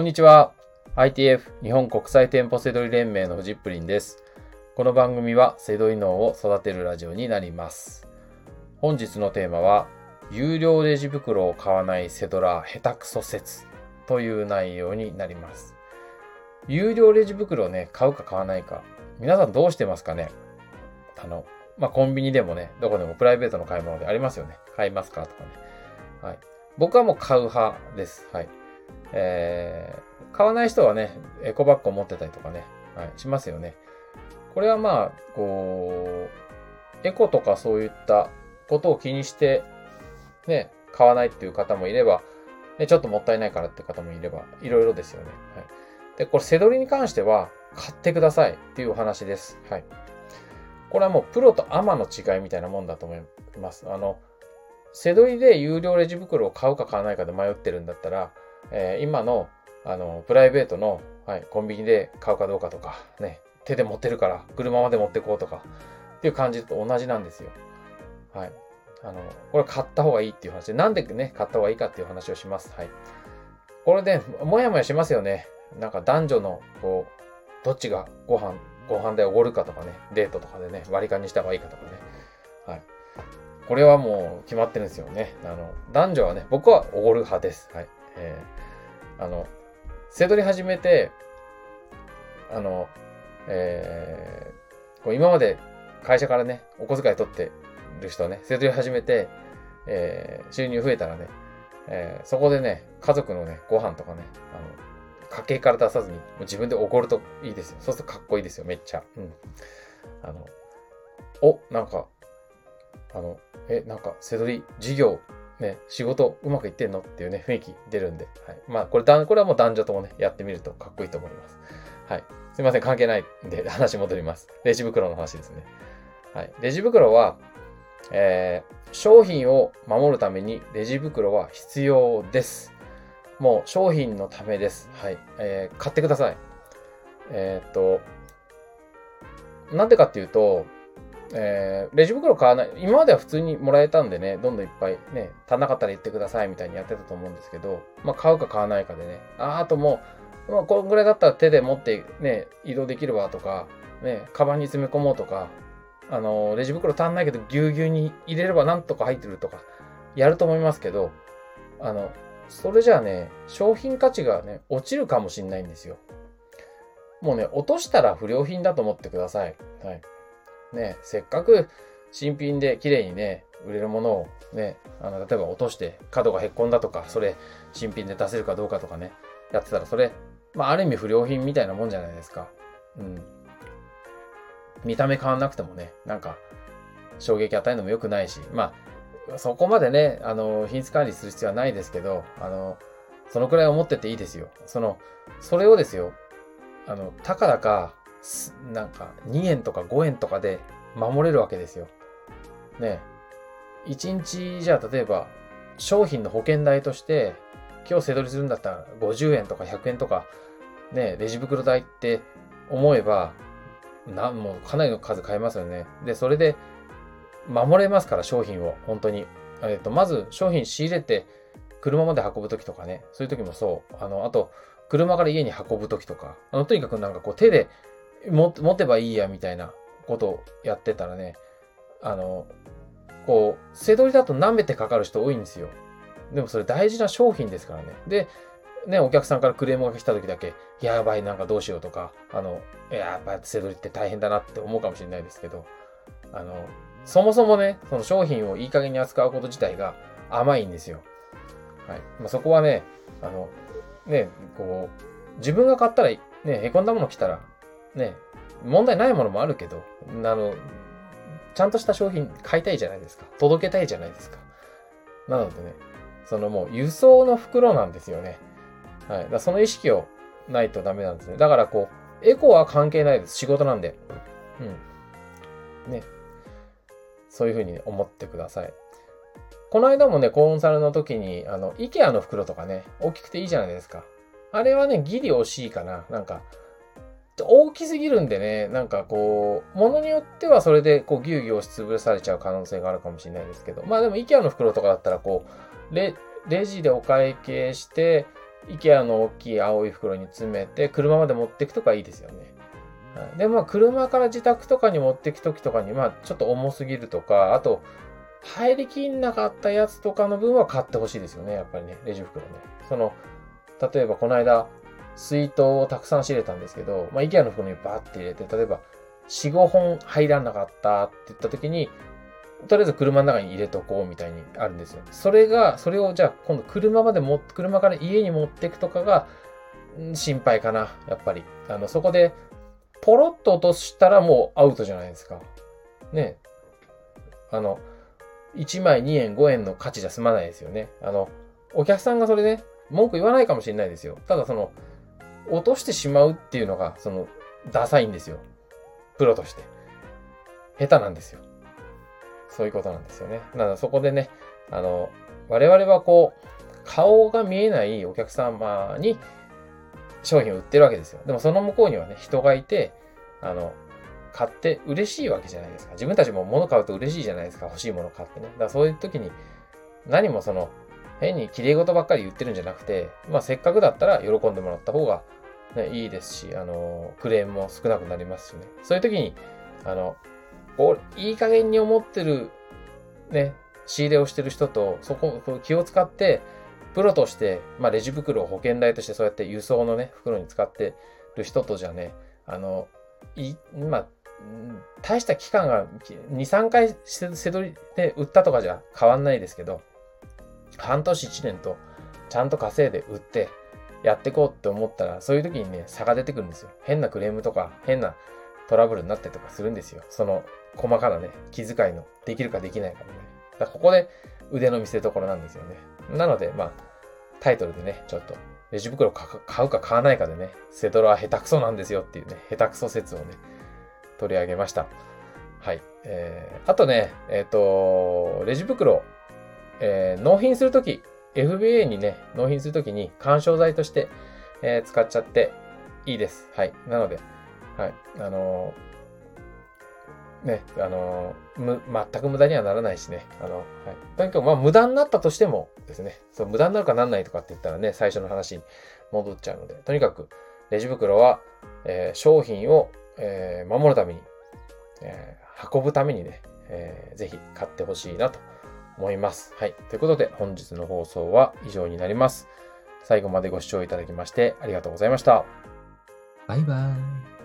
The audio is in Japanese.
こんにちは。ITF 日本国際店舗セドリ連盟のフジップリンです。この番組はセドリ脳を育てるラジオになります。本日のテーマは、有料レジ袋を買わないセドラ下手くそ説という内容になります。有料レジ袋をね、買うか買わないか、皆さんどうしてますかね？あの、まあ、コンビニでもね、どこでもプライベートの買い物でありますよね。買いますか？とかね。はい。僕はもう買う派です。はい。えー、買わない人はね、エコバッグを持ってたりとかね、はい、しますよね。これはまあ、こう、エコとかそういったことを気にして、ね、買わないっていう方もいれば、ね、ちょっともったいないからって方もいれば、いろいろですよね。はい。で、これ、背取りに関しては、買ってくださいっていうお話です。はい。これはもうプロとアマの違いみたいなもんだと思います。あの、背取りで有料レジ袋を買うか買わないかで迷ってるんだったら、えー、今の、あの、プライベートの、はい、コンビニで買うかどうかとか、ね、手で持ってるから車まで持ってこうとか、っていう感じと同じなんですよ。はい。あの、これ買った方がいいっていう話で、なんでね、買った方がいいかっていう話をします。はい。これで、もやもやしますよね。なんか男女の、こう、どっちがご飯、ご飯代おごるかとかね、デートとかでね、割り勘にした方がいいかとかね。はい。これはもう決まってるんですよね。あの、男女はね、僕はおごる派です。はい。えー、あの、せどり始めて、あの、えー、こう今まで会社からね、お小遣い取ってる人ね、せどり始めて、えー、収入増えたらね、えー、そこでね、家族のね、ご飯とかね、あの、家計から出さずに、もう自分でおごるといいですよ。そうするとかっこいいですよ、めっちゃ。うん。あの、お、なんか、あの、え、なんか、せどり事業ね、仕事うまくいってんのっていうね、雰囲気出るんで。はい。まあ、これ、これはもう男女ともね、やってみるとかっこいいと思います。はい。すいません、関係ないんで、話戻ります。レジ袋の話ですね。はい。レジ袋は、えー、商品を守るためにレジ袋は必要です。もう商品のためです。はい。えー、買ってください。えー、っと、なんでかっていうと、えー、レジ袋買わない。今までは普通にもらえたんでね、どんどんいっぱいね、足んなかったら言ってくださいみたいにやってたと思うんですけど、まあ買うか買わないかでね、ああともう、まあこんぐらいだったら手で持ってね、移動できるわとか、ね、カバンに詰め込もうとか、あのー、レジ袋足んないけどぎゅうぎゅうに入れればなんとか入ってるとか、やると思いますけど、あの、それじゃあね、商品価値がね、落ちるかもしんないんですよ。もうね、落としたら不良品だと思ってください。はい。ね、せっかく新品で綺麗にね、売れるものをね、あの、例えば落として角がへっこんだとか、それ新品で出せるかどうかとかね、やってたらそれ、まあある意味不良品みたいなもんじゃないですか。うん。見た目変わんなくてもね、なんか衝撃与えるのも良くないし、まあ、そこまでね、あの、品質管理する必要はないですけど、あの、そのくらい思ってていいですよ。その、それをですよ、あの、たかだかなんか2円とか5円とかで守れるわけですよ。ね1日じゃあ例えば商品の保険代として今日背取りするんだったら50円とか100円とかねレジ袋代って思えばなもうかなりの数買えますよね。で、それで守れますから商品を本当に。えっと、まず商品仕入れて車まで運ぶときとかね、そういうときもそう。あの、あと、車から家に運ぶときとか、あの、とにかくなんかこう手で持てばいいやみたいなことをやってたらね、あの、こう、背取りだと舐めてかかる人多いんですよ。でもそれ大事な商品ですからね。で、ね、お客さんからクレームが来た時だけ、やばい、なんかどうしようとか、あの、やっぱ背取りって大変だなって思うかもしれないですけど、あの、そもそもね、その商品をいい加減に扱うこと自体が甘いんですよ。はい。まあ、そこはね、あの、ね、こう、自分が買ったら、ね、へこんだもの来たら、ね、問題ないものもあるけど、あの、ちゃんとした商品買いたいじゃないですか。届けたいじゃないですか。なのでね、そのもう輸送の袋なんですよね。はい。だその意識をないとダメなんですね。だからこう、エコは関係ないです。仕事なんで。うん。ね。そういうふうに思ってください。この間もね、コンサルの時に、あの、イケアの袋とかね、大きくていいじゃないですか。あれはね、ギリ惜しいかな。なんか、大きすぎるんでね、なんかこう、ものによってはそれでこうギュウギュウ押しつぶされちゃう可能性があるかもしれないですけど、まあでも IKEA の袋とかだったらこう、レレジでお会計して、IKEA の大きい青い袋に詰めて、車まで持っていくとかいいですよね。はい、で、まあ、車から自宅とかに持っていくときとかに、まあ、ちょっと重すぎるとか、あと、入りきんなかったやつとかの分は買ってほしいですよね、やっぱりね、レジ袋ね。その、例えばこの間、水筒をたくさん仕入れたんですけど、まあ、IKEA の袋にバーって入れて、例えば、4、5本入らなかったって言った時に、とりあえず車の中に入れとこうみたいにあるんですよ。それが、それをじゃあ今度車までも、車から家に持っていくとかが、心配かな、やっぱり。あの、そこで、ポロッと落としたらもうアウトじゃないですか。ね。あの、1枚2円5円の価値じゃ済まないですよね。あの、お客さんがそれね、文句言わないかもしれないですよ。ただその、落としてしまうっていうのが、その、ダサいんですよ。プロとして。下手なんですよ。そういうことなんですよね。なのでそこでね、あの、我々はこう、顔が見えないお客様に商品を売ってるわけですよ。でもその向こうにはね、人がいて、あの、買って嬉しいわけじゃないですか。自分たちも物買うと嬉しいじゃないですか。欲しいもの買ってね。だからそういう時に、何もその、変に綺麗事ばっかり言ってるんじゃなくて、まあせっかくだったら喜んでもらった方が、ね、いいですし、あの、クレームも少なくなりますしね。そういう時に、あの、こう、いい加減に思ってる、ね、仕入れをしてる人と、そこ、気を使って、プロとして、まあ、レジ袋を保険代としてそうやって輸送のね、袋に使ってる人とじゃね、あの、い、まあ、大した期間が2、3回せどりで売ったとかじゃ変わんないですけど、半年1年とちゃんと稼いで売ってやってこうって思ったら、そういう時にね、差が出てくるんですよ。変なクレームとか、変なトラブルになったりとかするんですよ。その細かなね、気遣いのできるかできないかでね。だからここで腕の見せ所なんですよね。なので、まあ、タイトルでね、ちょっと、レジ袋買うか買わないかでね、セドラは下手くそなんですよっていうね、下手くそ説をね、取り上げました。はい。えー、あとね、えっ、ー、と、レジ袋、えー、納品するとき、FBA にね、納品するときに干渉剤として、えー、使っちゃっていいです。はい。なので、はい。あのー、ね、あの、む、全く無駄にはならないしね。あの、はい。とにかく、まあ、無駄になったとしてもですね、そう、無駄になるかなんないとかって言ったらね、最初の話に戻っちゃうので、とにかく、レジ袋は、えー、商品を、えー、守るために、えー、運ぶためにね、えー、ぜひ買ってほしいなと思います。はい。ということで、本日の放送は以上になります。最後までご視聴いただきましてありがとうございました。バイバイ。